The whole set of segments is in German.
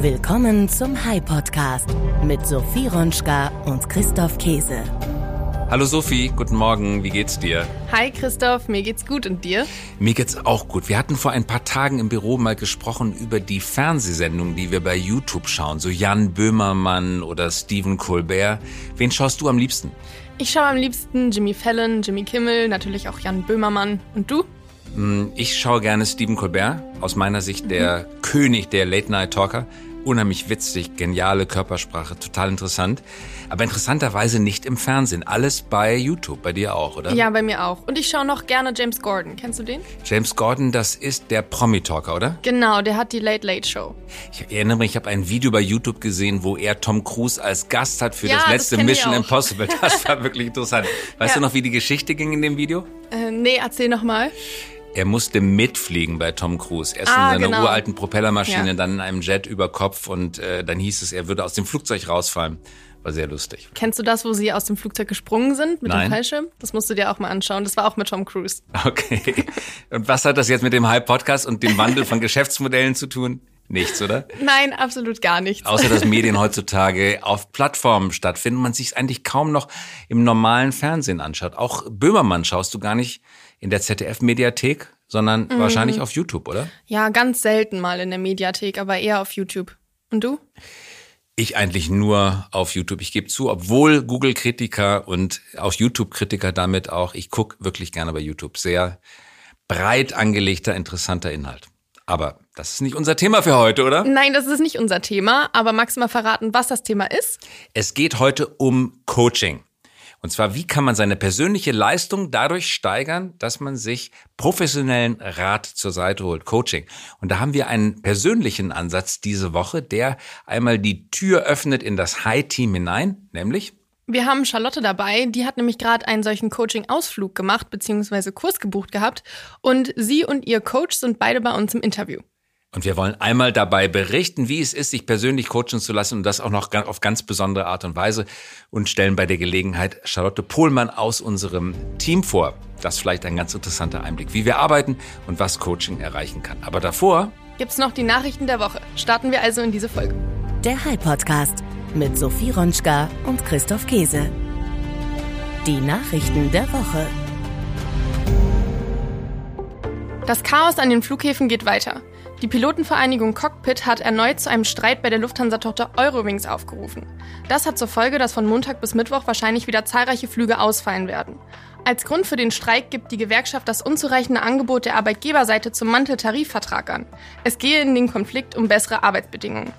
Willkommen zum High Podcast mit Sophie Ronschka und Christoph Käse. Hallo Sophie, guten Morgen, wie geht's dir? Hi Christoph, mir geht's gut und dir? Mir geht's auch gut. Wir hatten vor ein paar Tagen im Büro mal gesprochen über die Fernsehsendungen, die wir bei YouTube schauen, so Jan Böhmermann oder Stephen Colbert. Wen schaust du am liebsten? Ich schaue am liebsten Jimmy Fallon, Jimmy Kimmel, natürlich auch Jan Böhmermann. Und du? Hm, ich schaue gerne Stephen Colbert, aus meiner Sicht der mhm. König der Late-Night-Talker unheimlich witzig, geniale Körpersprache, total interessant. Aber interessanterweise nicht im Fernsehen. Alles bei YouTube, bei dir auch, oder? Ja, bei mir auch. Und ich schaue noch gerne James Gordon. Kennst du den? James Gordon, das ist der Promi-Talker, oder? Genau, der hat die Late Late Show. Ich erinnere mich, ich habe ein Video bei YouTube gesehen, wo er Tom Cruise als Gast hat für ja, das letzte das Mission Impossible. Das war wirklich interessant. Weißt ja. du noch, wie die Geschichte ging in dem Video? Äh, nee, erzähl noch mal. Er musste mitfliegen bei Tom Cruise. Erst ah, in seiner genau. uralten Propellermaschine, ja. dann in einem Jet über Kopf und äh, dann hieß es, er würde aus dem Flugzeug rausfallen. War sehr lustig. Kennst du das, wo sie aus dem Flugzeug gesprungen sind mit Nein. dem Fallschirm? Das musst du dir auch mal anschauen. Das war auch mit Tom Cruise. Okay. Und was hat das jetzt mit dem Hype-Podcast und dem Wandel von Geschäftsmodellen zu tun? Nichts, oder? Nein, absolut gar nichts. Außer dass Medien heutzutage auf Plattformen stattfinden, man sich eigentlich kaum noch im normalen Fernsehen anschaut. Auch Böhmermann schaust du gar nicht in der ZDF-Mediathek, sondern mhm. wahrscheinlich auf YouTube, oder? Ja, ganz selten mal in der Mediathek, aber eher auf YouTube. Und du? Ich eigentlich nur auf YouTube. Ich gebe zu, obwohl Google-Kritiker und auch YouTube-Kritiker damit auch, ich gucke wirklich gerne bei YouTube. Sehr breit angelegter, interessanter Inhalt. Aber das ist nicht unser Thema für heute, oder? Nein, das ist nicht unser Thema. Aber magst du mal verraten, was das Thema ist? Es geht heute um Coaching. Und zwar, wie kann man seine persönliche Leistung dadurch steigern, dass man sich professionellen Rat zur Seite holt, Coaching. Und da haben wir einen persönlichen Ansatz diese Woche, der einmal die Tür öffnet in das High-Team hinein, nämlich wir haben Charlotte dabei, die hat nämlich gerade einen solchen Coaching-Ausflug gemacht, beziehungsweise Kurs gebucht gehabt. Und sie und ihr Coach sind beide bei uns im Interview. Und wir wollen einmal dabei berichten, wie es ist, sich persönlich coachen zu lassen und das auch noch auf ganz besondere Art und Weise und stellen bei der Gelegenheit Charlotte Pohlmann aus unserem Team vor. Das ist vielleicht ein ganz interessanter Einblick, wie wir arbeiten und was Coaching erreichen kann. Aber davor gibt's noch die Nachrichten der Woche. Starten wir also in diese Folge. Der High Podcast mit Sophie Ronschka und Christoph Käse. Die Nachrichten der Woche. Das Chaos an den Flughäfen geht weiter. Die Pilotenvereinigung Cockpit hat erneut zu einem Streit bei der Lufthansa-Tochter Eurowings aufgerufen. Das hat zur Folge, dass von Montag bis Mittwoch wahrscheinlich wieder zahlreiche Flüge ausfallen werden. Als Grund für den Streik gibt die Gewerkschaft das unzureichende Angebot der Arbeitgeberseite zum Manteltarifvertrag an. Es gehe in den Konflikt um bessere Arbeitsbedingungen.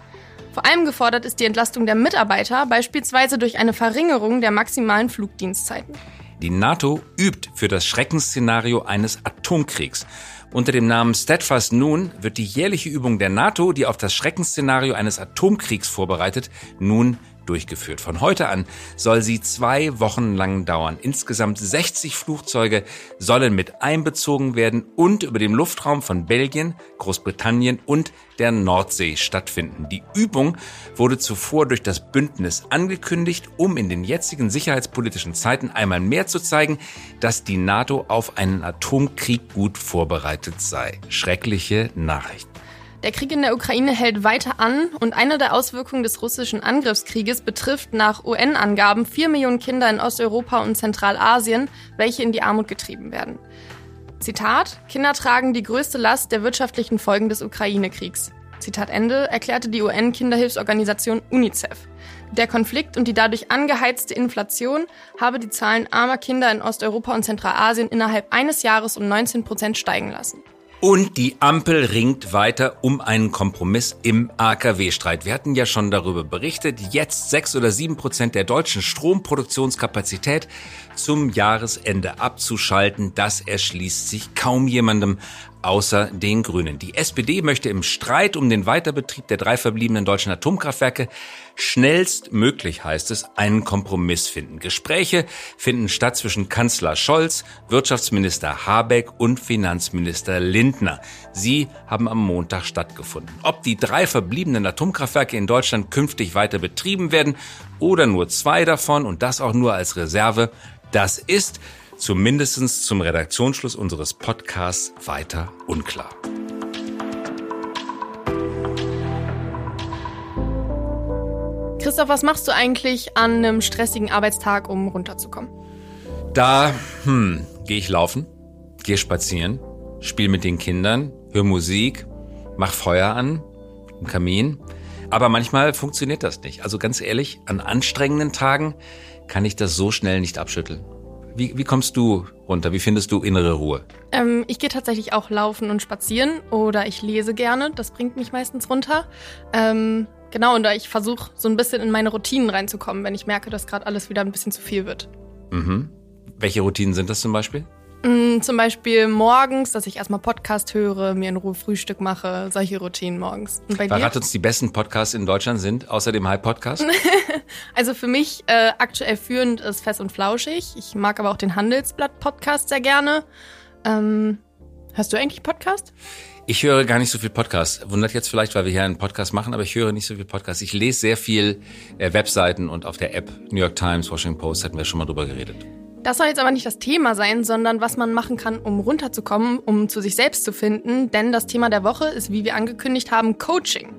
Vor allem gefordert ist die Entlastung der Mitarbeiter, beispielsweise durch eine Verringerung der maximalen Flugdienstzeiten. Die NATO übt für das Schreckensszenario eines Atomkriegs. Unter dem Namen Steadfast Nun wird die jährliche Übung der NATO, die auf das Schreckensszenario eines Atomkriegs vorbereitet, nun durchgeführt. Von heute an soll sie zwei Wochen lang dauern. Insgesamt 60 Flugzeuge sollen mit einbezogen werden und über dem Luftraum von Belgien, Großbritannien und der Nordsee stattfinden. Die Übung wurde zuvor durch das Bündnis angekündigt, um in den jetzigen sicherheitspolitischen Zeiten einmal mehr zu zeigen, dass die NATO auf einen Atomkrieg gut vorbereitet sei. Schreckliche Nachrichten. Der Krieg in der Ukraine hält weiter an und eine der Auswirkungen des russischen Angriffskrieges betrifft nach UN-Angaben vier Millionen Kinder in Osteuropa und Zentralasien, welche in die Armut getrieben werden. Zitat, Kinder tragen die größte Last der wirtschaftlichen Folgen des Ukraine-Kriegs. Zitat Ende, erklärte die UN-Kinderhilfsorganisation UNICEF. Der Konflikt und die dadurch angeheizte Inflation habe die Zahlen armer Kinder in Osteuropa und Zentralasien innerhalb eines Jahres um 19 Prozent steigen lassen. Und die Ampel ringt weiter um einen Kompromiss im AKW-Streit. Wir hatten ja schon darüber berichtet. Jetzt sechs oder sieben Prozent der deutschen Stromproduktionskapazität zum Jahresende abzuschalten. Das erschließt sich kaum jemandem außer den Grünen. Die SPD möchte im Streit um den Weiterbetrieb der drei verbliebenen deutschen Atomkraftwerke schnellstmöglich, heißt es, einen Kompromiss finden. Gespräche finden statt zwischen Kanzler Scholz, Wirtschaftsminister Habeck und Finanzminister Lindner. Sie haben am Montag stattgefunden. Ob die drei verbliebenen Atomkraftwerke in Deutschland künftig weiter betrieben werden oder nur zwei davon und das auch nur als Reserve, das ist zumindest zum Redaktionsschluss unseres Podcasts weiter unklar. Christoph, was machst du eigentlich an einem stressigen Arbeitstag, um runterzukommen? Da hm, gehe ich laufen, gehe spazieren, spiele mit den Kindern, höre Musik, mach Feuer an, im Kamin. Aber manchmal funktioniert das nicht. Also ganz ehrlich, an anstrengenden Tagen kann ich das so schnell nicht abschütteln. Wie, wie kommst du runter? Wie findest du innere Ruhe? Ähm, ich gehe tatsächlich auch laufen und spazieren oder ich lese gerne. Das bringt mich meistens runter. Ähm, genau, und da ich versuche so ein bisschen in meine Routinen reinzukommen, wenn ich merke, dass gerade alles wieder ein bisschen zu viel wird. Mhm. Welche Routinen sind das zum Beispiel? Mm, zum Beispiel morgens, dass ich erstmal Podcast höre, mir in Ruhe Frühstück mache, solche Routinen morgens. Und bei Verrat dir? uns, die besten Podcasts in Deutschland sind, außer dem Hype Podcast? also für mich äh, aktuell führend ist Fest und Flauschig. Ich mag aber auch den Handelsblatt Podcast sehr gerne. Ähm, hörst du eigentlich Podcast? Ich höre gar nicht so viel Podcast. Wundert jetzt vielleicht, weil wir hier einen Podcast machen, aber ich höre nicht so viel Podcast. Ich lese sehr viel äh, Webseiten und auf der App New York Times, Washington Post hatten wir schon mal drüber geredet. Das soll jetzt aber nicht das Thema sein, sondern was man machen kann, um runterzukommen, um zu sich selbst zu finden. Denn das Thema der Woche ist, wie wir angekündigt haben, Coaching.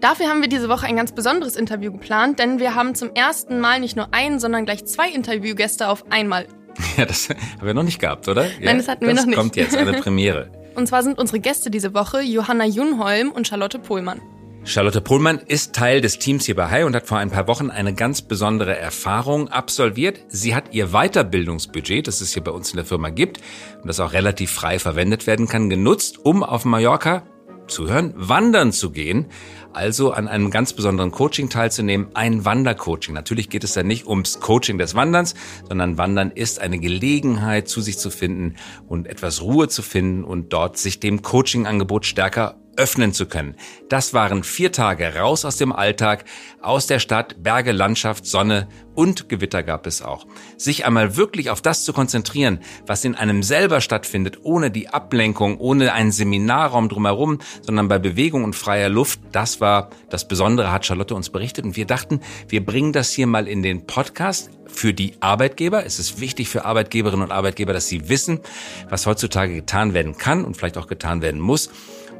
Dafür haben wir diese Woche ein ganz besonderes Interview geplant, denn wir haben zum ersten Mal nicht nur ein, sondern gleich zwei Interviewgäste auf einmal. Ja, das haben wir noch nicht gehabt, oder? Nein, das hatten wir noch nicht. Das kommt jetzt, eine Premiere. Und zwar sind unsere Gäste diese Woche Johanna Junholm und Charlotte Pohlmann. Charlotte Pohlmann ist Teil des Teams hier bei Hai und hat vor ein paar Wochen eine ganz besondere Erfahrung absolviert. Sie hat ihr Weiterbildungsbudget, das es hier bei uns in der Firma gibt und das auch relativ frei verwendet werden kann, genutzt, um auf Mallorca zuhören, wandern zu gehen, also an einem ganz besonderen Coaching teilzunehmen, ein Wandercoaching. Natürlich geht es da nicht ums Coaching des Wanderns, sondern Wandern ist eine Gelegenheit, zu sich zu finden und etwas Ruhe zu finden und dort sich dem Coachingangebot stärker öffnen zu können. Das waren vier Tage raus aus dem Alltag, aus der Stadt, Berge, Landschaft, Sonne und Gewitter gab es auch. Sich einmal wirklich auf das zu konzentrieren, was in einem selber stattfindet, ohne die Ablenkung, ohne einen Seminarraum drumherum, sondern bei Bewegung und freier Luft, das war das Besondere, hat Charlotte uns berichtet und wir dachten, wir bringen das hier mal in den Podcast für die Arbeitgeber. Es ist wichtig für Arbeitgeberinnen und Arbeitgeber, dass sie wissen, was heutzutage getan werden kann und vielleicht auch getan werden muss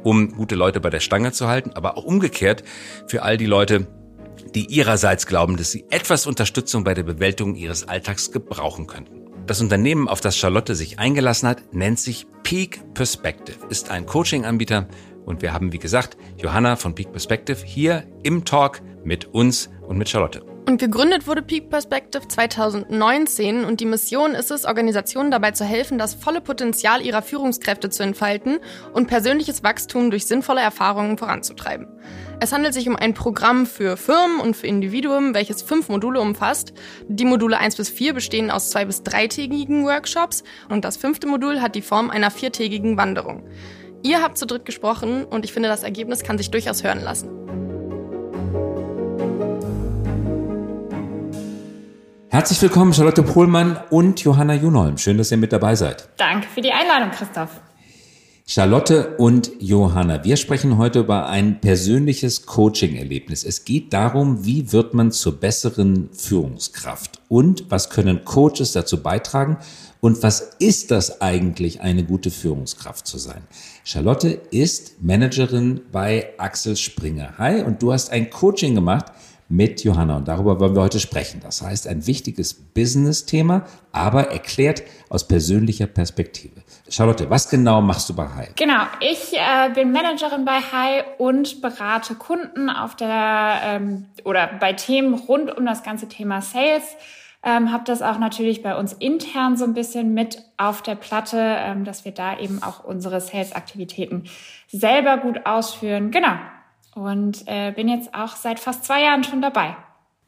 um gute Leute bei der Stange zu halten, aber auch umgekehrt für all die Leute, die ihrerseits glauben, dass sie etwas Unterstützung bei der Bewältigung ihres Alltags gebrauchen könnten. Das Unternehmen, auf das Charlotte sich eingelassen hat, nennt sich Peak Perspective, ist ein Coaching-Anbieter und wir haben, wie gesagt, Johanna von Peak Perspective hier im Talk mit uns und mit Charlotte. Und gegründet wurde Peak Perspective 2019 und die Mission ist es, Organisationen dabei zu helfen, das volle Potenzial ihrer Führungskräfte zu entfalten und persönliches Wachstum durch sinnvolle Erfahrungen voranzutreiben. Es handelt sich um ein Programm für Firmen und für Individuen, welches fünf Module umfasst. Die Module 1 bis 4 bestehen aus zwei bis dreitägigen Workshops und das fünfte Modul hat die Form einer viertägigen Wanderung. Ihr habt zu dritt gesprochen und ich finde, das Ergebnis kann sich durchaus hören lassen. Herzlich willkommen, Charlotte Pohlmann und Johanna Junholm. Schön, dass ihr mit dabei seid. Danke für die Einladung, Christoph. Charlotte und Johanna, wir sprechen heute über ein persönliches Coaching-Erlebnis. Es geht darum, wie wird man zur besseren Führungskraft und was können Coaches dazu beitragen und was ist das eigentlich, eine gute Führungskraft zu sein? Charlotte ist Managerin bei Axel Springer. Hi, und du hast ein Coaching gemacht mit Johanna. Und darüber wollen wir heute sprechen. Das heißt, ein wichtiges Business-Thema, aber erklärt aus persönlicher Perspektive. Charlotte, was genau machst du bei Hai? Genau, ich äh, bin Managerin bei Hai und berate Kunden auf der ähm, oder bei Themen rund um das ganze Thema Sales. Ähm, habe das auch natürlich bei uns intern so ein bisschen mit auf der Platte, ähm, dass wir da eben auch unsere Sales-Aktivitäten selber gut ausführen. Genau, und äh, bin jetzt auch seit fast zwei Jahren schon dabei.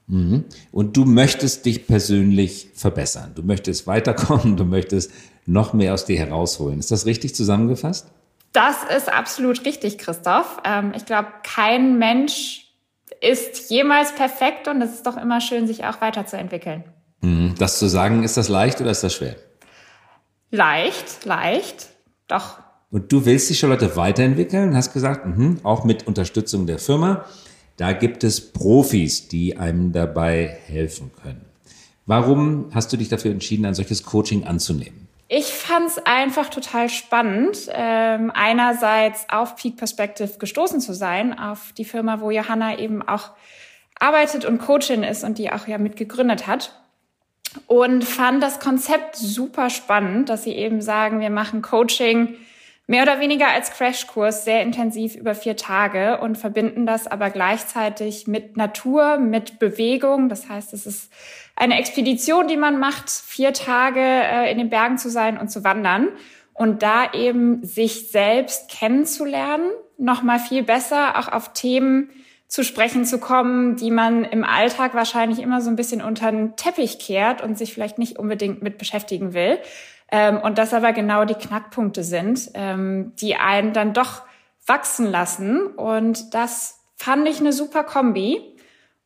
Mhm. Und du möchtest dich persönlich verbessern. Du möchtest weiterkommen, du möchtest noch mehr aus dir herausholen. Ist das richtig zusammengefasst? Das ist absolut richtig, Christoph. Ähm, ich glaube, kein Mensch ist jemals perfekt und es ist doch immer schön, sich auch weiterzuentwickeln. Mhm. Das zu sagen, ist das leicht oder ist das schwer? Leicht, leicht. Doch, und du willst die Charlotte weiterentwickeln, hast gesagt, mh, auch mit Unterstützung der Firma. Da gibt es Profis, die einem dabei helfen können. Warum hast du dich dafür entschieden, ein solches Coaching anzunehmen? Ich fand es einfach total spannend, ähm, einerseits auf Peak Perspective gestoßen zu sein, auf die Firma, wo Johanna eben auch arbeitet und Coachin ist und die auch ja mitgegründet hat. Und fand das Konzept super spannend, dass sie eben sagen, wir machen Coaching mehr oder weniger als Crashkurs sehr intensiv über vier Tage und verbinden das aber gleichzeitig mit Natur, mit Bewegung. Das heißt, es ist eine Expedition, die man macht, vier Tage äh, in den Bergen zu sein und zu wandern und da eben sich selbst kennenzulernen, noch mal viel besser auch auf Themen zu sprechen zu kommen, die man im Alltag wahrscheinlich immer so ein bisschen unter den Teppich kehrt und sich vielleicht nicht unbedingt mit beschäftigen will. Ähm, und das aber genau die Knackpunkte sind, ähm, die einen dann doch wachsen lassen. Und das fand ich eine super Kombi.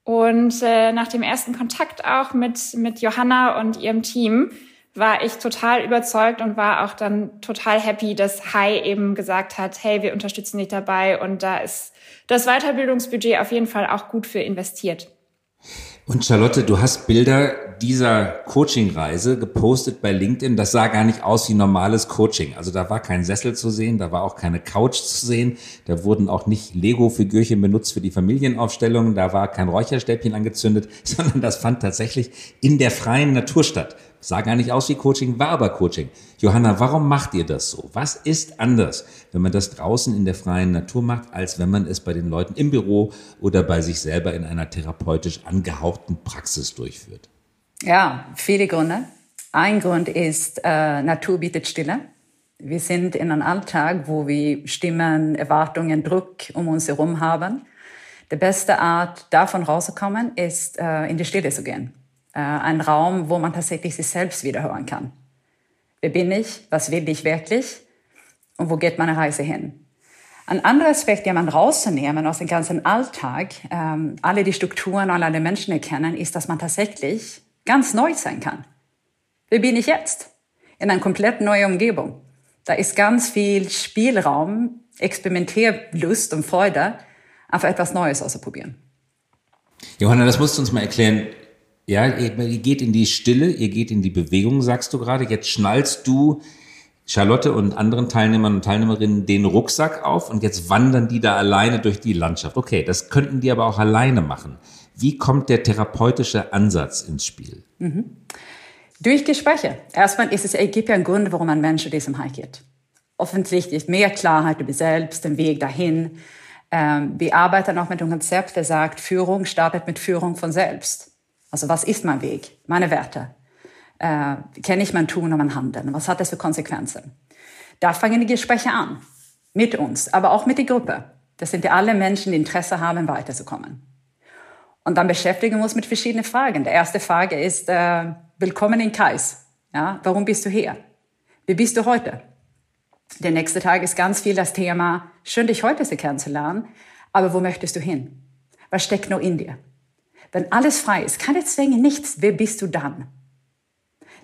Und äh, nach dem ersten Kontakt auch mit, mit Johanna und ihrem Team war ich total überzeugt und war auch dann total happy, dass Hai eben gesagt hat, hey, wir unterstützen dich dabei und da ist das Weiterbildungsbudget auf jeden Fall auch gut für investiert. Und Charlotte, du hast Bilder dieser Coaching-Reise gepostet bei LinkedIn. Das sah gar nicht aus wie normales Coaching. Also da war kein Sessel zu sehen, da war auch keine Couch zu sehen. Da wurden auch nicht Lego-Figürchen benutzt für die Familienaufstellungen. Da war kein Räucherstäbchen angezündet, sondern das fand tatsächlich in der freien Natur statt. Sah gar nicht aus wie Coaching, war aber Coaching. Johanna, warum macht ihr das so? Was ist anders, wenn man das draußen in der freien Natur macht, als wenn man es bei den Leuten im Büro oder bei sich selber in einer therapeutisch angehauchten Praxis durchführt? Ja, viele Gründe. Ein Grund ist, äh, Natur bietet Stille. Wir sind in einem Alltag, wo wir Stimmen, Erwartungen, Druck um uns herum haben. Die beste Art, davon rauszukommen, ist, äh, in die Stille zu gehen äh, ein Raum, wo man tatsächlich sich selbst wiederhören kann. Wer bin ich? Was will ich wirklich? Und wo geht meine Reise hin? Ein anderer Aspekt, den man rauszunehmen aus dem ganzen Alltag, ähm, alle die Strukturen und alle Menschen erkennen, ist, dass man tatsächlich ganz neu sein kann. Wer bin ich jetzt? In einer komplett neuen Umgebung. Da ist ganz viel Spielraum, Experimentierlust und Freude, einfach etwas Neues auszuprobieren. Johanna, das musst du uns mal erklären. Ja, ihr, geht in die Stille, ihr geht in die Bewegung, sagst du gerade. Jetzt schnallst du Charlotte und anderen Teilnehmern und Teilnehmerinnen den Rucksack auf und jetzt wandern die da alleine durch die Landschaft. Okay, das könnten die aber auch alleine machen. Wie kommt der therapeutische Ansatz ins Spiel? Mhm. Durch Gespräche. Erstmal ist es, es gibt ja einen Grund, warum ein Mensch diesem Hike geht. Offensichtlich mehr Klarheit über selbst, den Weg dahin. Ähm, wir arbeiten auch mit einem Konzept, der sagt, Führung startet mit Führung von selbst. Also was ist mein Weg, meine Werte? Äh, kenne ich mein Tun und mein Handeln? Was hat das für Konsequenzen? Da fangen die Gespräche an. Mit uns, aber auch mit der Gruppe. Das sind ja alle Menschen, die Interesse haben, weiterzukommen. Und dann beschäftigen wir uns mit verschiedenen Fragen. Die erste Frage ist, äh, willkommen in Kais. Ja, warum bist du hier? Wie bist du heute? Der nächste Tag ist ganz viel das Thema, schön dich heute kennenzulernen, aber wo möchtest du hin? Was steckt noch in dir? Wenn alles frei ist, keine Zwänge, nichts, wer bist du dann?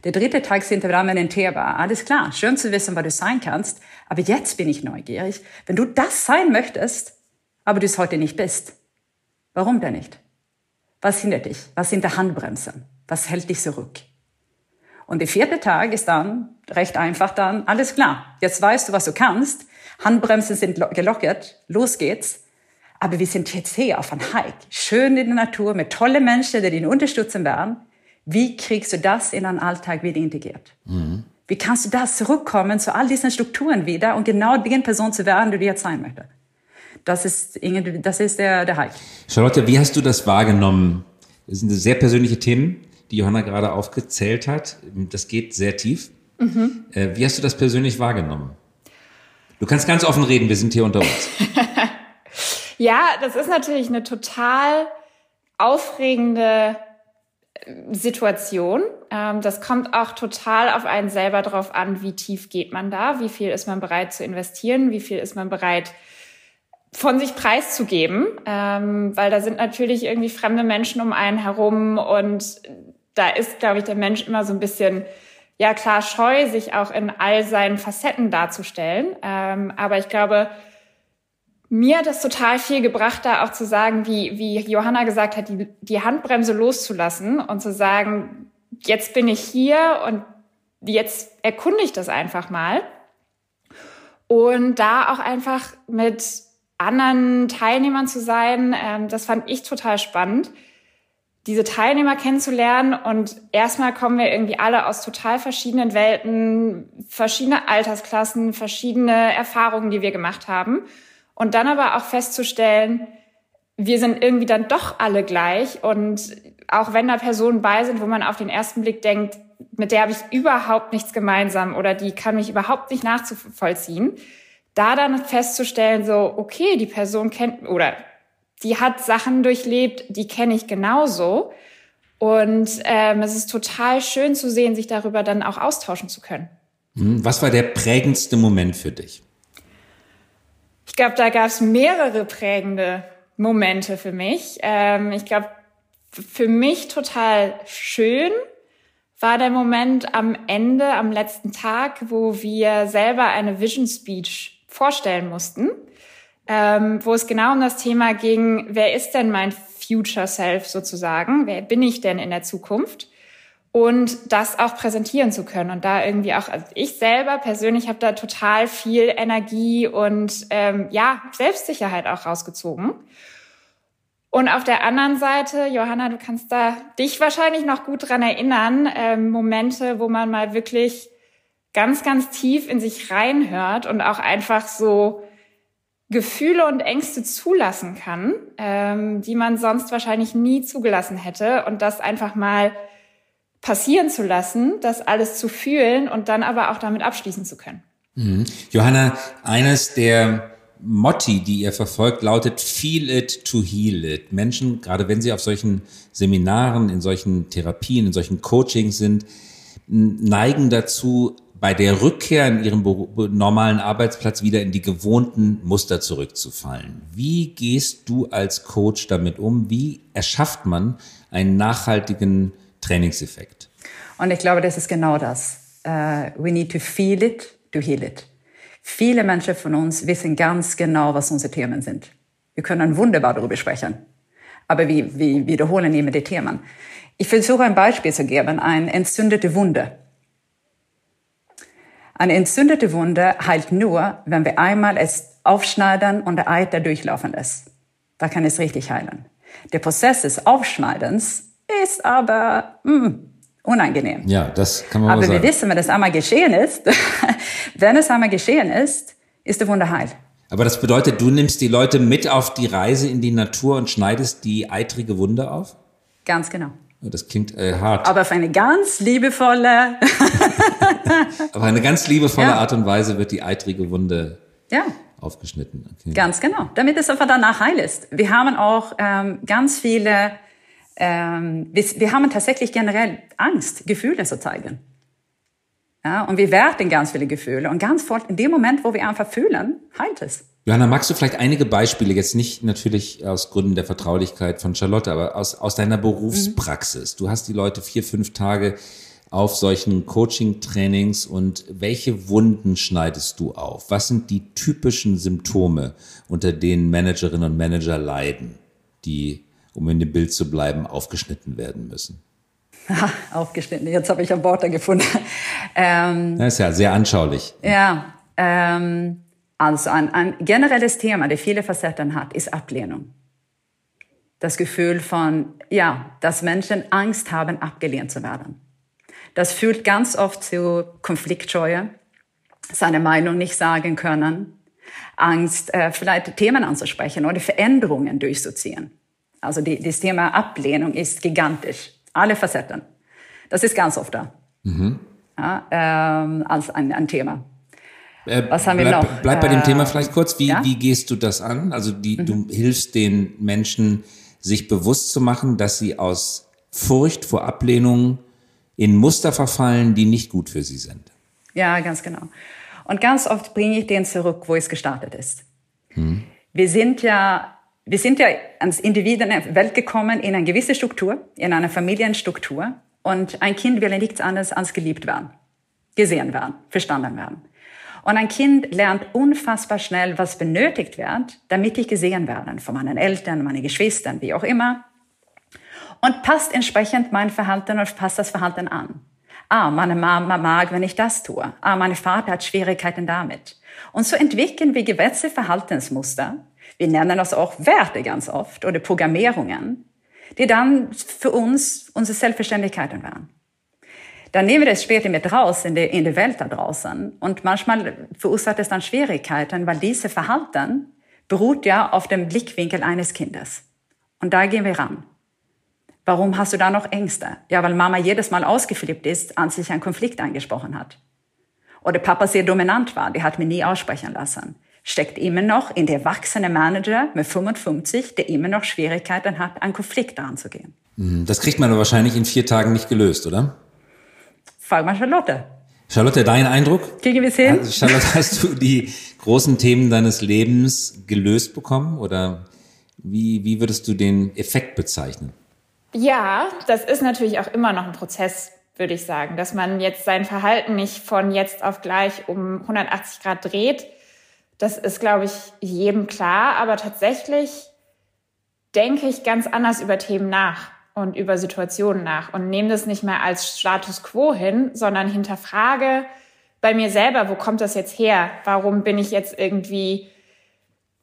Der dritte Tag sind wir mit Thema. Alles klar, schön zu wissen, was du sein kannst, aber jetzt bin ich neugierig. Wenn du das sein möchtest, aber du es heute nicht bist, warum denn nicht? Was hindert dich? Was sind die Handbremsen? Was hält dich zurück? Und der vierte Tag ist dann recht einfach dann, alles klar, jetzt weißt du, was du kannst, Handbremsen sind gelockert, los geht's. Aber wir sind jetzt hier auf einem Hike, schön in der Natur, mit tollen Menschen, die dich unterstützen werden. Wie kriegst du das in deinen Alltag wieder integriert? Mhm. Wie kannst du das zurückkommen zu all diesen Strukturen wieder und genau den Person zu werden, die du jetzt sein möchtest? Das ist, das ist der, der Hike. Charlotte, wie hast du das wahrgenommen? Das sind sehr persönliche Themen, die Johanna gerade aufgezählt hat. Das geht sehr tief. Mhm. Äh, wie hast du das persönlich wahrgenommen? Du kannst ganz offen reden, wir sind hier unter uns. Ja, das ist natürlich eine total aufregende äh, Situation. Ähm, das kommt auch total auf einen selber drauf an, wie tief geht man da, wie viel ist man bereit zu investieren, wie viel ist man bereit von sich preiszugeben, ähm, weil da sind natürlich irgendwie fremde Menschen um einen herum und da ist, glaube ich, der Mensch immer so ein bisschen ja klar scheu, sich auch in all seinen Facetten darzustellen. Ähm, aber ich glaube, mir hat es total viel gebracht, da auch zu sagen, wie, wie Johanna gesagt hat, die, die Handbremse loszulassen und zu sagen, jetzt bin ich hier und jetzt erkunde ich das einfach mal. Und da auch einfach mit anderen Teilnehmern zu sein. Ähm, das fand ich total spannend, diese Teilnehmer kennenzulernen. Und erstmal kommen wir irgendwie alle aus total verschiedenen Welten, verschiedene Altersklassen, verschiedene Erfahrungen, die wir gemacht haben. Und dann aber auch festzustellen, wir sind irgendwie dann doch alle gleich. Und auch wenn da Personen bei sind, wo man auf den ersten Blick denkt, mit der habe ich überhaupt nichts gemeinsam oder die kann mich überhaupt nicht nachzuvollziehen, da dann festzustellen, so, okay, die Person kennt oder die hat Sachen durchlebt, die kenne ich genauso. Und ähm, es ist total schön zu sehen, sich darüber dann auch austauschen zu können. Hm, was war der prägendste Moment für dich? Ich glaube, da gab es mehrere prägende Momente für mich. Ähm, ich glaube, für mich total schön war der Moment am Ende, am letzten Tag, wo wir selber eine Vision Speech vorstellen mussten, ähm, wo es genau um das Thema ging, wer ist denn mein Future Self sozusagen? Wer bin ich denn in der Zukunft? Und das auch präsentieren zu können. Und da irgendwie auch, also ich selber persönlich habe da total viel Energie und ähm, ja, Selbstsicherheit auch rausgezogen. Und auf der anderen Seite, Johanna, du kannst da dich wahrscheinlich noch gut dran erinnern, ähm, Momente, wo man mal wirklich ganz, ganz tief in sich reinhört und auch einfach so Gefühle und Ängste zulassen kann, ähm, die man sonst wahrscheinlich nie zugelassen hätte und das einfach mal passieren zu lassen, das alles zu fühlen und dann aber auch damit abschließen zu können. Mhm. Johanna, eines der Motti, die ihr verfolgt, lautet Feel it to heal it. Menschen, gerade wenn sie auf solchen Seminaren, in solchen Therapien, in solchen Coachings sind, neigen dazu, bei der Rückkehr in ihrem normalen Arbeitsplatz wieder in die gewohnten Muster zurückzufallen. Wie gehst du als Coach damit um? Wie erschafft man einen nachhaltigen Trainingseffekt? Und ich glaube, das ist genau das. Uh, we need to feel it to heal it. Viele Menschen von uns wissen ganz genau, was unsere Themen sind. Wir können wunderbar darüber sprechen, aber wir, wir wiederholen immer die Themen. Ich versuche ein Beispiel zu geben, eine entzündete Wunde. Eine entzündete Wunde heilt nur, wenn wir einmal es aufschneiden und der Eiter durchlaufen lässt. Da kann es richtig heilen. Der Prozess des Aufschneidens ist aber mh, hm, unangenehm. Ja, das kann man Aber sagen. wir wissen, wenn es einmal geschehen ist, wenn es einmal geschehen ist, ist der Wunde heil. Aber das bedeutet, du nimmst die Leute mit auf die Reise in die Natur und schneidest die eitrige Wunde auf? Ganz genau. Das klingt äh, hart. Aber auf eine ganz liebevolle. Aber eine ganz liebevolle ja. Art und Weise wird die eitrige Wunde ja. aufgeschnitten. Okay. Ganz genau. Damit es einfach danach heil ist. Wir haben auch ähm, ganz viele ähm, wir, wir haben tatsächlich generell Angst, Gefühle zu zeigen. Ja, und wir werten ganz viele Gefühle. Und ganz fort, in dem Moment, wo wir einfach fühlen, heilt es. Johanna, magst du vielleicht einige Beispiele, jetzt nicht natürlich aus Gründen der Vertraulichkeit von Charlotte, aber aus, aus deiner Berufspraxis? Mhm. Du hast die Leute vier, fünf Tage auf solchen Coaching-Trainings und welche Wunden schneidest du auf? Was sind die typischen Symptome, unter denen Managerinnen und Manager leiden, die um in dem Bild zu bleiben, aufgeschnitten werden müssen. aufgeschnitten, jetzt habe ich ein Wort gefunden. Ähm, das ist ja sehr anschaulich. Ja, ähm, also ein, ein generelles Thema, das viele Facetten hat, ist Ablehnung. Das Gefühl von, ja, dass Menschen Angst haben, abgelehnt zu werden. Das führt ganz oft zu Konfliktscheue, seine Meinung nicht sagen können, Angst, äh, vielleicht Themen anzusprechen oder Veränderungen durchzuziehen. Also die, das Thema Ablehnung ist gigantisch. Alle Facetten. Das ist ganz oft da. Mhm. Ja, ähm, als ein, ein Thema. Äh, Was haben bleib, wir noch? Bleib bei dem äh, Thema vielleicht kurz. Wie, ja? wie gehst du das an? Also die, mhm. du hilfst den Menschen, sich bewusst zu machen, dass sie aus Furcht vor Ablehnung in Muster verfallen, die nicht gut für sie sind. Ja, ganz genau. Und ganz oft bringe ich den zurück, wo es gestartet ist. Mhm. Wir sind ja wir sind ja ans Individuum in Welt gekommen in eine gewisse Struktur, in eine Familienstruktur. Und ein Kind will ja nichts anderes als geliebt werden, gesehen werden, verstanden werden. Und ein Kind lernt unfassbar schnell, was benötigt wird, damit ich gesehen werde, von meinen Eltern, meinen Geschwistern, wie auch immer. Und passt entsprechend mein Verhalten und passt das Verhalten an. Ah, meine Mama mag, wenn ich das tue. Ah, mein Vater hat Schwierigkeiten damit. Und so entwickeln wir gewisse Verhaltensmuster, Wir nennen das auch Werte ganz oft oder Programmierungen, die dann für uns unsere Selbstverständlichkeiten waren. Dann nehmen wir das später mit raus in die, in die Welt da draußen. Und manchmal verursacht es dann Schwierigkeiten, weil diese Verhalten beruht ja auf dem Blickwinkel eines Kindes. Und da gehen wir ran. Warum hast du da noch Ängste? Ja, weil Mama jedes Mal ausgeflippt ist, als sich ein Konflikt angesprochen hat. Oder Papa sehr dominant war, der hat mir nie aussprechen lassen. Steckt immer noch in der erwachsene Manager mit 55, der immer noch Schwierigkeiten hat, an Konflikte anzugehen. Hm, das kriegt man aber wahrscheinlich in vier Tagen nicht gelöst, oder? Frag mal Charlotte. Charlotte, dein Eindruck? Kriegen wir es hin? Also, Charlotte, hast du die großen Themen deines Lebens gelöst bekommen oder wie, wie würdest du den Effekt bezeichnen? Ja, das ist natürlich auch immer noch ein Prozess, würde ich sagen, dass man jetzt sein Verhalten nicht von jetzt auf gleich um 180 Grad dreht. Das ist, glaube ich, jedem klar. Aber tatsächlich denke ich ganz anders über Themen nach und über Situationen nach und nehme das nicht mehr als Status quo hin, sondern hinterfrage bei mir selber, wo kommt das jetzt her? Warum bin ich jetzt irgendwie,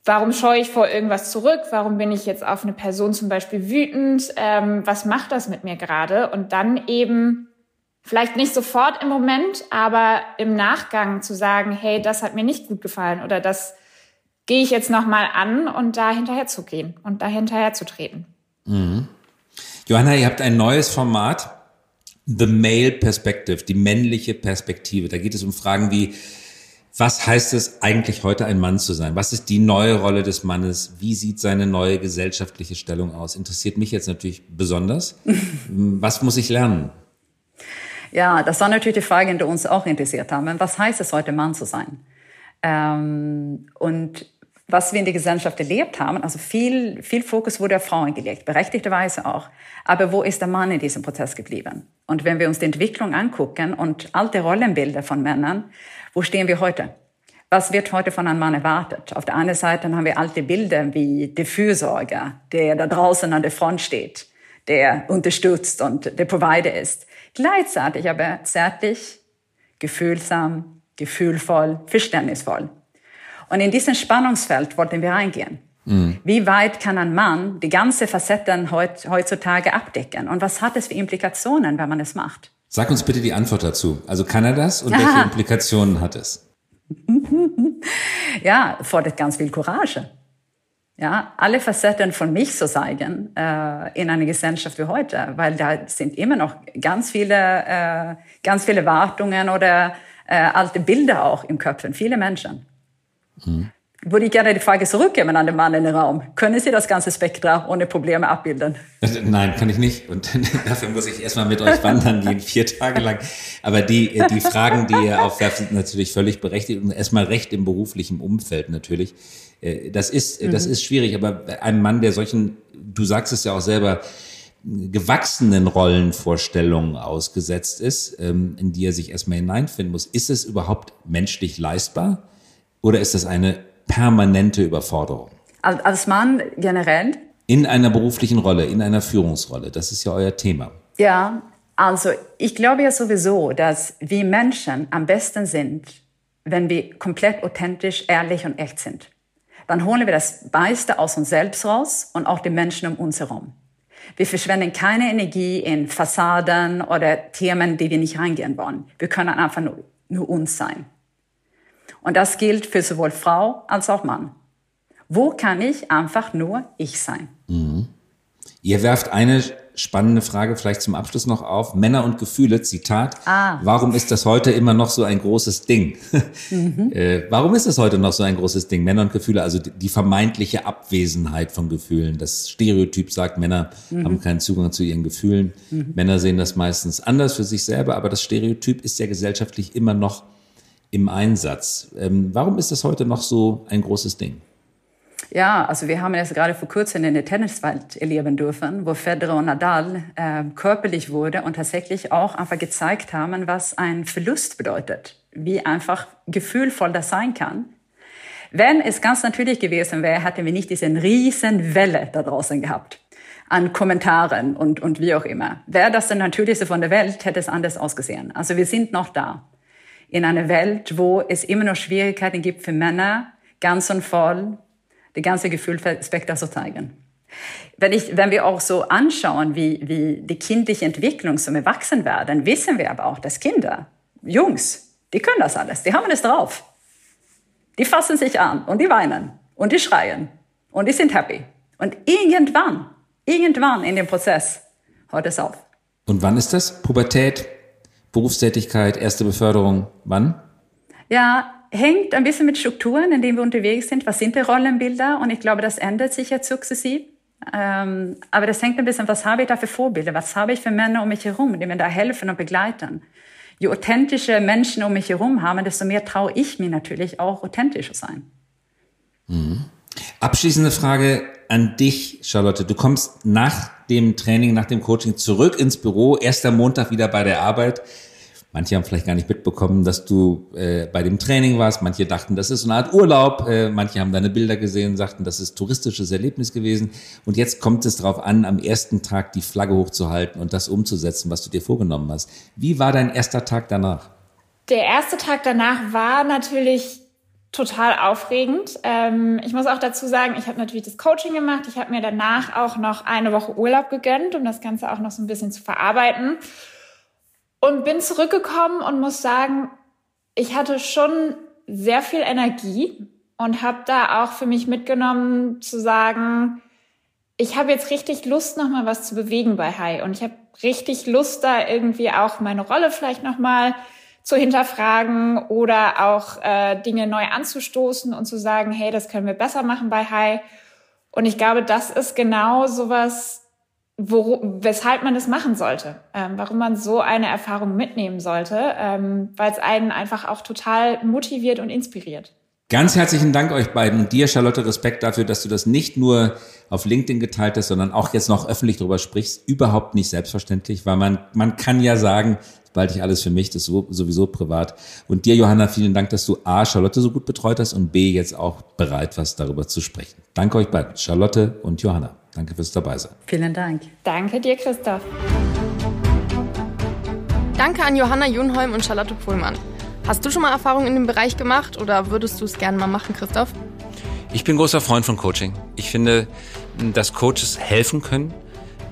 warum scheue ich vor irgendwas zurück? Warum bin ich jetzt auf eine Person zum Beispiel wütend? Ähm, was macht das mit mir gerade? Und dann eben vielleicht nicht sofort im Moment, aber im Nachgang zu sagen, hey, das hat mir nicht gut gefallen oder das gehe ich jetzt nochmal an und da hinterher zu gehen und da hinterher zu treten. Mhm. Johanna, ihr habt ein neues Format, The Male Perspective, die männliche Perspektive. Da geht es um Fragen wie, was heißt es eigentlich heute ein Mann zu sein? Was ist die neue Rolle des Mannes? Wie sieht seine neue gesellschaftliche Stellung aus? Interessiert mich jetzt natürlich besonders. Was muss ich lernen? Ja, das war natürlich die Frage, die uns auch interessiert haben. Was heißt es heute Mann zu sein? Ähm, und was wir in der Gesellschaft erlebt haben, also viel, viel Fokus wurde auf Frauen gelegt, berechtigterweise auch. Aber wo ist der Mann in diesem Prozess geblieben? Und wenn wir uns die Entwicklung angucken und alte Rollenbilder von Männern, wo stehen wir heute? Was wird heute von einem Mann erwartet? Auf der einen Seite haben wir alte Bilder wie der Fürsorger, der da draußen an der Front steht, der unterstützt und der Provider ist. Gleichzeitig aber zärtlich, gefühlsam, gefühlvoll, verständnisvoll. Und in diesen Spannungsfeld wollten wir reingehen. Mhm. Wie weit kann ein Mann die ganze Facetten heutzutage abdecken? Und was hat es für Implikationen, wenn man es macht? Sag uns bitte die Antwort dazu. Also kann er das und Aha. welche Implikationen hat es? ja, fordert ganz viel Courage. Ja, alle Facetten von mich zu zeigen äh, in einer Gesellschaft wie heute, weil da sind immer noch ganz viele, äh, ganz viele Wartungen oder äh, alte Bilder auch im Köpfen, viele Menschen. Mhm. Würde ich gerne die Frage zurückgeben an den Mann in den Raum. Können Sie das ganze Spektrum ohne Probleme abbilden? Nein, kann ich nicht. Und dafür muss ich erstmal mit euch wandern gehen, vier Tage lang. Aber die, die Fragen, die ihr aufwerft, sind natürlich völlig berechtigt und erstmal recht im beruflichen Umfeld natürlich. Äh, das ist, mhm. das ist schwierig. Aber ein Mann, der solchen, du sagst es ja auch selber, gewachsenen Rollenvorstellungen ausgesetzt ist, ähm, in die er sich erstmal hineinfinden muss. Ist es überhaupt menschlich leistbar? Oder ist das eine permanente Überforderung? Als Mann generell? In einer beruflichen Rolle, in einer Führungsrolle. Das ist ja euer Thema. Ja, also ich glaube ja sowieso, dass wir Menschen am besten sind, wenn wir komplett authentisch, ehrlich und echt sind. Dann holen wir das meiste aus uns selbst raus und auch die Menschen um uns herum. Wir verschwenden keine Energie in Fassaden oder Themen, die wir nicht reingehen wollen. Wir können einfach nur, nur uns sein. Und das gilt für sowohl Frau als auch Mann. Wo kann ich einfach nur ich sein? Mhm. Ihr werft eine spannende Frage vielleicht zum Abschluss noch auf. Männer und Gefühle, Zitat. Ah. Warum ist das heute immer noch so ein großes Ding? Mhm. äh, warum ist es heute noch so ein großes Ding? Männer und Gefühle, also die vermeintliche Abwesenheit von Gefühlen. Das Stereotyp sagt, Männer mhm. haben keinen Zugang zu ihren Gefühlen. Mhm. Männer sehen das meistens anders für sich selber, aber das Stereotyp ist ja gesellschaftlich immer noch im Einsatz. Ähm, warum ist das heute noch so ein großes Ding? Ja, also wir haben es gerade vor kurzem in der Tenniswelt erleben dürfen, wo Federer und Nadal äh, körperlich wurde und tatsächlich auch einfach gezeigt haben, was ein Verlust bedeutet, wie einfach gefühlvoll das sein kann. Wenn es ganz natürlich gewesen wäre, hätten wir nicht diese riesen Welle da draußen gehabt an Kommentaren und, und wie auch immer. Wäre das dann Natürlichste von der Welt, hätte es anders ausgesehen. Also wir sind noch da in einer Welt, wo es immer noch Schwierigkeiten gibt für Männer, ganz und voll die ganze Gefühlsspektrum zu zeigen. Wenn, ich, wenn wir auch so anschauen, wie, wie die kindliche Entwicklung zum Erwachsenwerden, wissen wir aber auch, dass Kinder, Jungs, die können das alles, die haben es drauf. Die fassen sich an und die weinen und die schreien und die sind happy. Und irgendwann, irgendwann in dem Prozess hört es auf. Und wann ist das? Pubertät, Berufstätigkeit, erste Beförderung, wann? Ja, hängt ein bisschen mit Strukturen, in denen wir unterwegs sind. Was sind die Rollenbilder? Und ich glaube, das ändert sich jetzt sukzessiv. Ähm, aber das hängt ein bisschen, was habe ich da für Vorbilder? Was habe ich für Männer um mich herum, die mir da helfen und begleiten? Je authentische Menschen um mich herum haben, desto mehr traue ich mir natürlich auch authentisch zu sein. Mhm. Abschließende Frage an dich, Charlotte. Du kommst nach dem Training, nach dem Coaching zurück ins Büro, erster Montag wieder bei der Arbeit. Manche haben vielleicht gar nicht mitbekommen, dass du äh, bei dem Training warst. Manche dachten, das ist so eine Art Urlaub. Äh, manche haben deine Bilder gesehen, sagten, das ist touristisches Erlebnis gewesen. Und jetzt kommt es darauf an, am ersten Tag die Flagge hochzuhalten und das umzusetzen, was du dir vorgenommen hast. Wie war dein erster Tag danach? Der erste Tag danach war natürlich total aufregend. Ähm, ich muss auch dazu sagen, ich habe natürlich das Coaching gemacht. Ich habe mir danach auch noch eine Woche Urlaub gegönnt, um das Ganze auch noch so ein bisschen zu verarbeiten. Und bin zurückgekommen und muss sagen, ich hatte schon sehr viel Energie und habe da auch für mich mitgenommen zu sagen, ich habe jetzt richtig Lust, noch mal was zu bewegen bei Hai und ich habe richtig Lust, da irgendwie auch meine Rolle vielleicht noch mal zu hinterfragen oder auch äh, Dinge neu anzustoßen und zu sagen, hey, das können wir besser machen bei Hai. Und ich glaube, das ist genau sowas, wo, weshalb man das machen sollte, ähm, warum man so eine Erfahrung mitnehmen sollte, ähm, weil es einen einfach auch total motiviert und inspiriert. Ganz herzlichen Dank euch beiden und dir, Charlotte, Respekt dafür, dass du das nicht nur auf LinkedIn geteilt hast, sondern auch jetzt noch öffentlich darüber sprichst. Überhaupt nicht selbstverständlich, weil man, man kann ja sagen, bald ich alles für mich, das ist sowieso privat. Und dir, Johanna, vielen Dank, dass du A, Charlotte so gut betreut hast und B, jetzt auch bereit warst, darüber zu sprechen. Danke euch beiden, Charlotte und Johanna. Danke fürs dabei sein. Vielen Dank. Danke dir, Christoph. Danke an Johanna Junholm und Charlotte Pohlmann. Hast du schon mal Erfahrungen in dem Bereich gemacht oder würdest du es gerne mal machen, Christoph? Ich bin großer Freund von Coaching. Ich finde, dass Coaches helfen können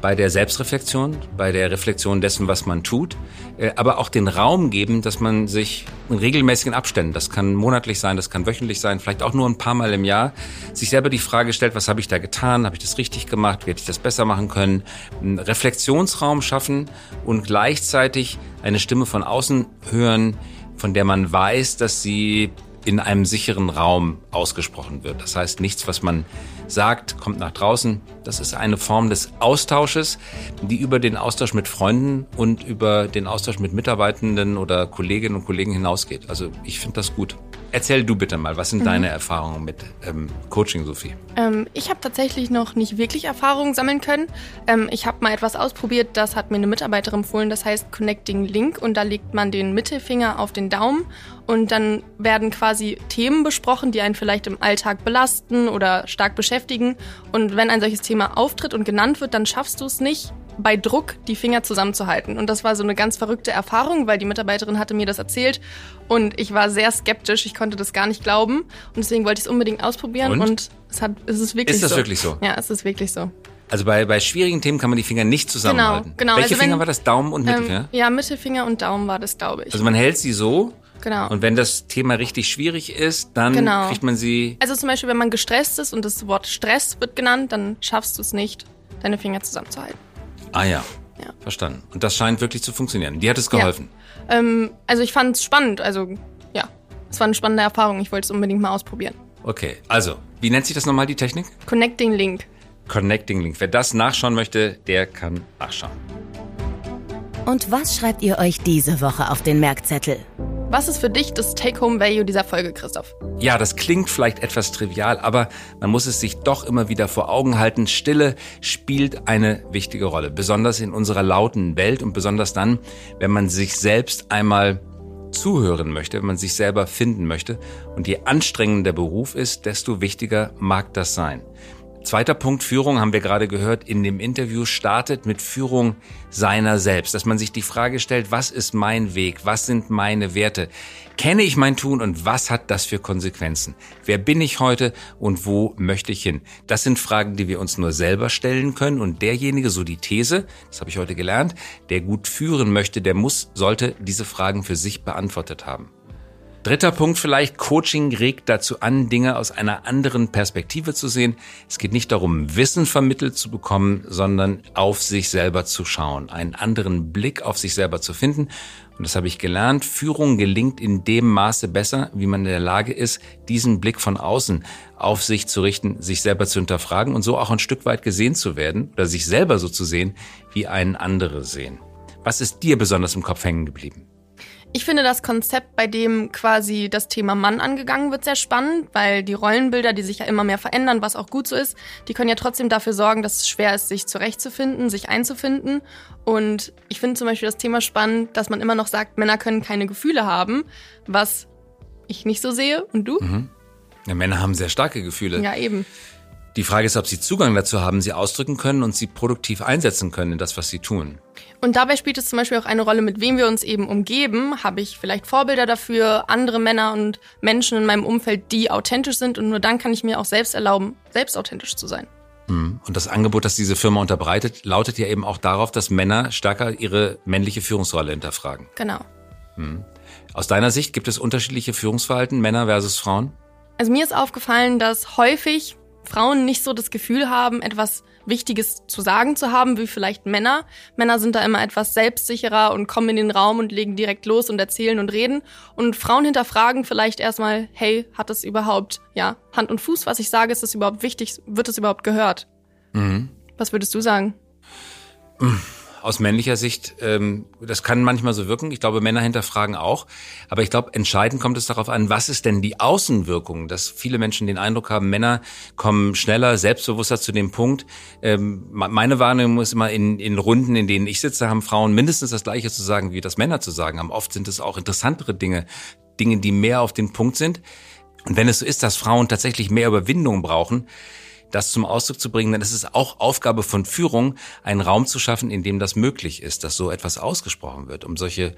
bei der Selbstreflexion, bei der Reflexion dessen, was man tut, äh, aber auch den Raum geben, dass man sich in regelmäßigen Abständen, das kann monatlich sein, das kann wöchentlich sein, vielleicht auch nur ein paar Mal im Jahr, sich selber die Frage stellt, was habe ich da getan, habe ich das richtig gemacht, wie hätte ich das besser machen können, einen Reflexionsraum schaffen und gleichzeitig eine Stimme von außen hören, von der man weiß, dass sie in einem sicheren Raum ausgesprochen wird. Das heißt, nichts, was man sagt, kommt nach draußen. Das ist eine Form des Austausches, die über den Austausch mit Freunden und über den Austausch mit Mitarbeitenden oder Kolleginnen und Kollegen hinausgeht. Also ich finde das gut. Erzähl du bitte mal, was sind mhm. deine Erfahrungen mit ähm, Coaching, Sophie? Ähm, ich habe tatsächlich noch nicht wirklich Erfahrungen sammeln können. Ähm, ich habe mal etwas ausprobiert, das hat mir eine Mitarbeiterin empfohlen, das heißt Connecting Link und da legt man den Mittelfinger auf den Daumen und dann werden quasi Themen besprochen, die einen vielleicht im Alltag belasten oder stark beschäftigen. Und wenn ein solches Thema auftritt und genannt wird, dann schaffst du es nicht, bei Druck die Finger zusammenzuhalten. Und das war so eine ganz verrückte Erfahrung, weil die Mitarbeiterin hatte mir das erzählt und ich war sehr skeptisch. Ich konnte das gar nicht glauben und deswegen wollte ich es unbedingt ausprobieren und, und es, hat, es ist wirklich so. Ist das so. wirklich so? Ja, es ist wirklich so. Also bei, bei schwierigen Themen kann man die Finger nicht zusammenhalten. Genau, genau. Welche also Finger wenn, war das? Daumen und Mittelfinger? Ähm, ja, Mittelfinger und Daumen war das, glaube ich. Also man hält sie so. Genau. Und wenn das Thema richtig schwierig ist, dann genau. kriegt man sie. Also zum Beispiel, wenn man gestresst ist und das Wort Stress wird genannt, dann schaffst du es nicht, deine Finger zusammenzuhalten. Ah ja. Ja. Verstanden. Und das scheint wirklich zu funktionieren. Die hat es geholfen. Ja. Ähm, also ich fand es spannend. Also ja, es war eine spannende Erfahrung. Ich wollte es unbedingt mal ausprobieren. Okay, also, wie nennt sich das nochmal, die Technik? Connecting Link. Connecting Link. Wer das nachschauen möchte, der kann nachschauen. Und was schreibt ihr euch diese Woche auf den Merkzettel? Was ist für dich das Take-Home-Value dieser Folge, Christoph? Ja, das klingt vielleicht etwas trivial, aber man muss es sich doch immer wieder vor Augen halten. Stille spielt eine wichtige Rolle, besonders in unserer lauten Welt und besonders dann, wenn man sich selbst einmal zuhören möchte, wenn man sich selber finden möchte. Und je anstrengender der Beruf ist, desto wichtiger mag das sein. Zweiter Punkt, Führung, haben wir gerade gehört, in dem Interview startet mit Führung seiner selbst, dass man sich die Frage stellt, was ist mein Weg, was sind meine Werte, kenne ich mein Tun und was hat das für Konsequenzen? Wer bin ich heute und wo möchte ich hin? Das sind Fragen, die wir uns nur selber stellen können und derjenige, so die These, das habe ich heute gelernt, der gut führen möchte, der muss, sollte diese Fragen für sich beantwortet haben. Dritter Punkt vielleicht, Coaching regt dazu an, Dinge aus einer anderen Perspektive zu sehen. Es geht nicht darum, Wissen vermittelt zu bekommen, sondern auf sich selber zu schauen, einen anderen Blick auf sich selber zu finden. Und das habe ich gelernt. Führung gelingt in dem Maße besser, wie man in der Lage ist, diesen Blick von außen auf sich zu richten, sich selber zu hinterfragen und so auch ein Stück weit gesehen zu werden oder sich selber so zu sehen, wie einen andere sehen. Was ist dir besonders im Kopf hängen geblieben? Ich finde das Konzept, bei dem quasi das Thema Mann angegangen wird, sehr spannend, weil die Rollenbilder, die sich ja immer mehr verändern, was auch gut so ist, die können ja trotzdem dafür sorgen, dass es schwer ist, sich zurechtzufinden, sich einzufinden. Und ich finde zum Beispiel das Thema spannend, dass man immer noch sagt, Männer können keine Gefühle haben, was ich nicht so sehe. Und du? Mhm. Ja, Männer haben sehr starke Gefühle. Ja, eben. Die Frage ist, ob sie Zugang dazu haben, sie ausdrücken können und sie produktiv einsetzen können in das, was sie tun. Und dabei spielt es zum Beispiel auch eine Rolle, mit wem wir uns eben umgeben. Habe ich vielleicht Vorbilder dafür, andere Männer und Menschen in meinem Umfeld, die authentisch sind und nur dann kann ich mir auch selbst erlauben, selbst authentisch zu sein. Mhm. Und das Angebot, das diese Firma unterbreitet, lautet ja eben auch darauf, dass Männer stärker ihre männliche Führungsrolle hinterfragen. Genau. Mhm. Aus deiner Sicht gibt es unterschiedliche Führungsverhalten, Männer versus Frauen? Also mir ist aufgefallen, dass häufig Frauen nicht so das Gefühl haben, etwas Wichtiges zu sagen zu haben, wie vielleicht Männer. Männer sind da immer etwas selbstsicherer und kommen in den Raum und legen direkt los und erzählen und reden. Und Frauen hinterfragen vielleicht erstmal, hey, hat das überhaupt, ja, Hand und Fuß, was ich sage, ist das überhaupt wichtig, wird das überhaupt gehört? Mhm. Was würdest du sagen? Mhm aus männlicher Sicht, ähm, das kann manchmal so wirken. Ich glaube, Männer hinterfragen auch. Aber ich glaube, entscheidend kommt es darauf an, was ist denn die Außenwirkung, dass viele Menschen den Eindruck haben, Männer kommen schneller, selbstbewusster zu dem Punkt. Ähm, meine Wahrnehmung ist immer in, in Runden, in denen ich sitze, haben Frauen mindestens das Gleiche zu sagen, wie das Männer zu sagen haben. Oft sind es auch interessantere Dinge, Dinge, die mehr auf den Punkt sind. Und wenn es so ist, dass Frauen tatsächlich mehr Überwindung brauchen, das zum Ausdruck zu bringen, ist es auch Aufgabe von Führung, einen Raum zu schaffen, in dem das möglich ist, dass so etwas ausgesprochen wird, um solche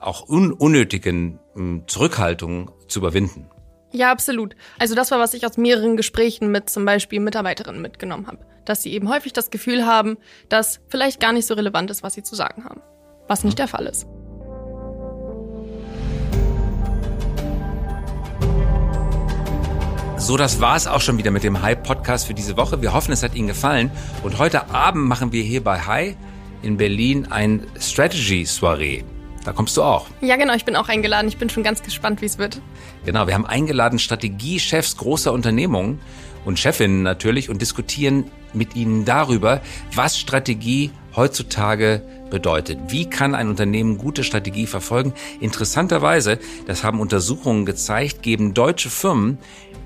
auch un unnötigen hm, Zurückhaltungen zu überwinden. Ja, absolut. Also das war, was ich aus mehreren Gesprächen mit zum Beispiel Mitarbeiterinnen mitgenommen habe. Dass sie eben häufig das Gefühl haben, dass vielleicht gar nicht so relevant ist, was sie zu sagen haben. Was nicht der Fall ist. So, das war's auch schon wieder mit dem Hype-Podcast für diese Woche. Wir hoffen, es hat Ihnen gefallen. Und heute Abend machen wir hier bei Hi in Berlin ein Strategy-Soiree. Da kommst du auch. Ja, genau, ich bin auch eingeladen. Ich bin schon ganz gespannt, wie es wird. Genau, wir haben eingeladen Strategiechefs großer Unternehmungen und Chefinnen natürlich und diskutieren mit ihnen darüber, was Strategie heutzutage bedeutet. Wie kann ein Unternehmen gute Strategie verfolgen? Interessanterweise, das haben Untersuchungen gezeigt, geben deutsche Firmen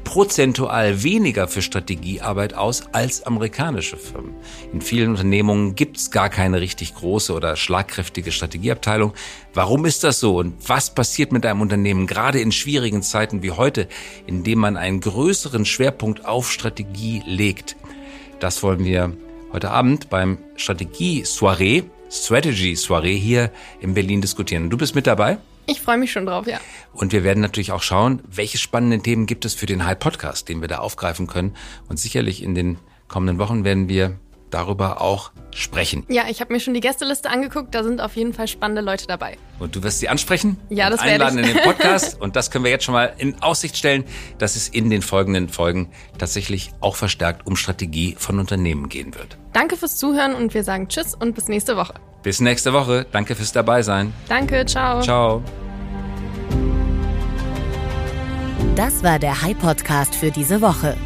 prozentual weniger für Strategiearbeit aus als amerikanische Firmen. In vielen Unternehmungen gibt es gar keine richtig große oder schlagkräftige Strategieabteilung. Warum ist das so und was passiert mit einem Unternehmen gerade in schwierigen Zeiten wie heute, in dem man einen größeren Schwerpunkt auf Strategie legt? Das wollen wir heute Abend beim Strategie-Soiree, Strategy-Soiree hier in Berlin diskutieren. Du bist mit dabei? Ich freue mich schon drauf, ja. Und wir werden natürlich auch schauen, welche spannenden Themen gibt es für den High Podcast, den wir da aufgreifen können. Und sicherlich in den kommenden Wochen werden wir darüber auch sprechen. Ja, ich habe mir schon die Gästeliste angeguckt. Da sind auf jeden Fall spannende Leute dabei. Und du wirst sie ansprechen? Ja, das werde ich. Einladen in den Podcast. und das können wir jetzt schon mal in Aussicht stellen, dass es in den folgenden Folgen tatsächlich auch verstärkt um Strategie von Unternehmen gehen wird. Danke fürs Zuhören und wir sagen Tschüss und bis nächste Woche. Bis nächste Woche. Danke fürs Dabeisein. Danke, ciao. Ciao. Das war der High Podcast für diese Woche.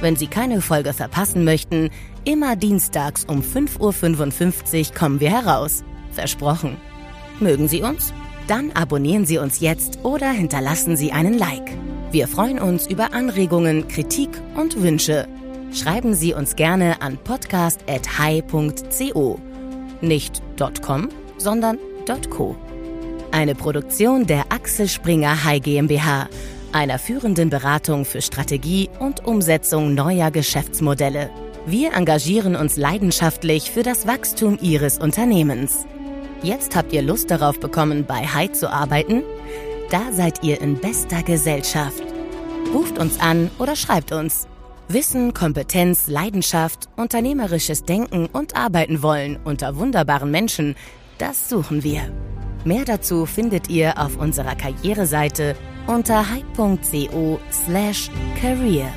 Wenn Sie keine Folge verpassen möchten, immer dienstags um 5.55 Uhr kommen wir heraus. Versprochen. Mögen Sie uns? Dann abonnieren Sie uns jetzt oder hinterlassen Sie einen Like. Wir freuen uns über Anregungen, Kritik und Wünsche. Schreiben Sie uns gerne an podcast.hi.co. Nicht .com, sondern .co. Eine Produktion der Axel Springer High GmbH, einer führenden Beratung für Strategie und Umsetzung neuer Geschäftsmodelle. Wir engagieren uns leidenschaftlich für das Wachstum Ihres Unternehmens. Jetzt habt ihr Lust darauf bekommen, bei Hyde zu arbeiten? Da seid ihr in bester Gesellschaft. Ruft uns an oder schreibt uns. Wissen, Kompetenz, Leidenschaft, unternehmerisches Denken und Arbeiten wollen unter wunderbaren Menschen, das suchen wir. Mehr dazu findet ihr auf unserer Karriereseite unter hype.co/career.